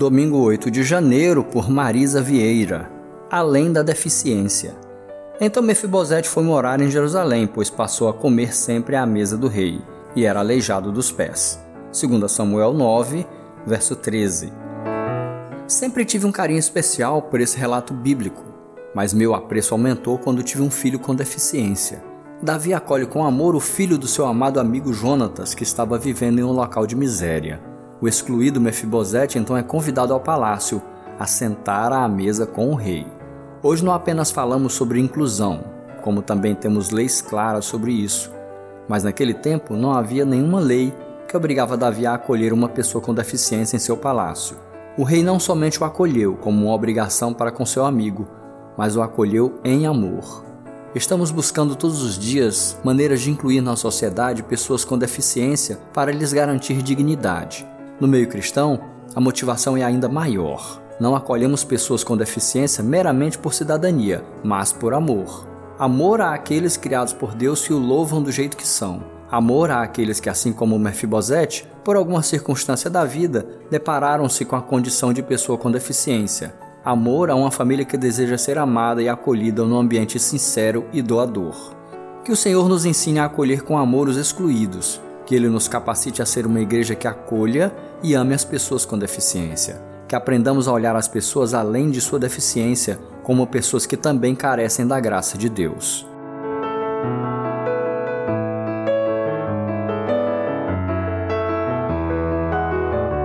Domingo 8 de janeiro, por Marisa Vieira. Além da deficiência. Então Mefibosete foi morar em Jerusalém, pois passou a comer sempre à mesa do rei, e era aleijado dos pés. 2 Samuel 9, verso 13. Sempre tive um carinho especial por esse relato bíblico, mas meu apreço aumentou quando tive um filho com deficiência. Davi acolhe com amor o filho do seu amado amigo Jonatas, que estava vivendo em um local de miséria. O excluído Mefibosete então é convidado ao palácio a sentar à mesa com o rei. Hoje não apenas falamos sobre inclusão, como também temos leis claras sobre isso. Mas naquele tempo não havia nenhuma lei que obrigava Davi a acolher uma pessoa com deficiência em seu palácio. O rei não somente o acolheu como uma obrigação para com seu amigo, mas o acolheu em amor. Estamos buscando todos os dias maneiras de incluir na sociedade pessoas com deficiência para lhes garantir dignidade. No meio cristão, a motivação é ainda maior. Não acolhemos pessoas com deficiência meramente por cidadania, mas por amor. Amor àqueles criados por Deus que o louvam do jeito que são. Amor àqueles que, assim como Mefibosete, por alguma circunstância da vida, depararam-se com a condição de pessoa com deficiência amor a uma família que deseja ser amada e acolhida num ambiente sincero e doador. Que o Senhor nos ensine a acolher com amor os excluídos, que Ele nos capacite a ser uma igreja que acolha e ame as pessoas com deficiência. Que aprendamos a olhar as pessoas além de sua deficiência como pessoas que também carecem da graça de Deus.